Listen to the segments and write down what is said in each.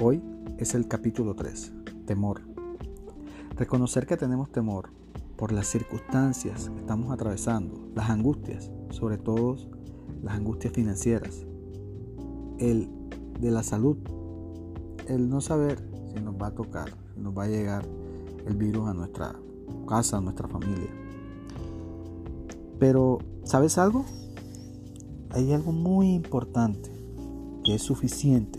Hoy es el capítulo 3, temor. Reconocer que tenemos temor por las circunstancias que estamos atravesando, las angustias, sobre todo las angustias financieras, el de la salud, el no saber si nos va a tocar, si nos va a llegar el virus a nuestra casa, a nuestra familia. Pero, ¿sabes algo? Hay algo muy importante que es suficiente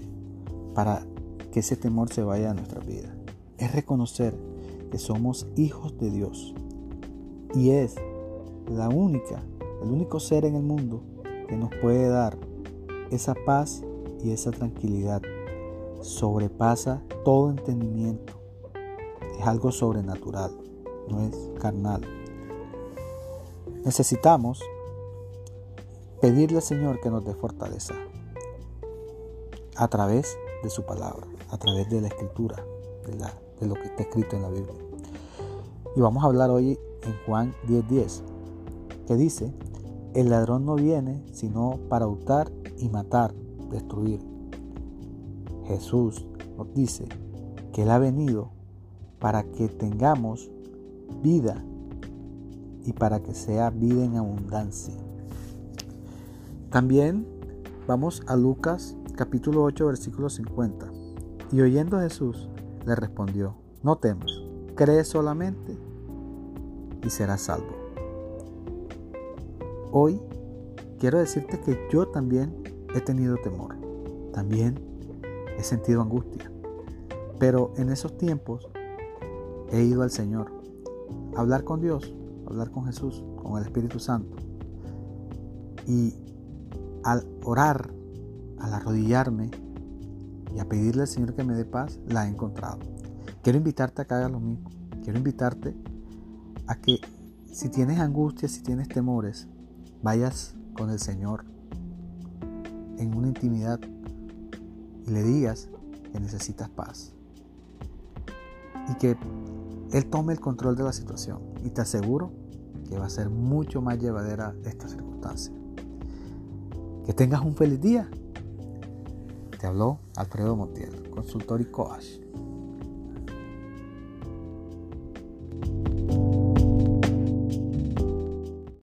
para que ese temor se vaya a nuestra vida. Es reconocer que somos hijos de Dios. Y es la única, el único ser en el mundo que nos puede dar esa paz y esa tranquilidad. Sobrepasa todo entendimiento. Es algo sobrenatural, no es carnal. Necesitamos pedirle al Señor que nos dé fortaleza a través de su palabra, a través de la escritura, de, lo que está escrito en la Biblia. Y vamos a hablar hoy en Juan 10:10, 10, que dice, el ladrón no viene sino para hurtar y matar, destruir. Jesús nos dice que Él ha venido para que tengamos vida y para que sea vida en abundancia. También vamos a Lucas capítulo 8 versículo 50. Y oyendo Jesús le respondió, no temas, cree solamente y serás salvo. Hoy quiero decirte que yo también he tenido temor, también he sentido angustia, pero en esos tiempos he ido al Señor a hablar con Dios, hablar con Jesús, con el Espíritu Santo. Y al orar, al arrodillarme y a pedirle al Señor que me dé paz, la he encontrado. Quiero invitarte a que hagas lo mismo. Quiero invitarte a que si tienes angustias, si tienes temores, vayas con el Señor en una intimidad y le digas que necesitas paz. Y que Él tome el control de la situación. Y te aseguro que va a ser mucho más llevadera esta circunstancia. Que tengas un feliz día. Te habló Alfredo Montiel, consultor y coach.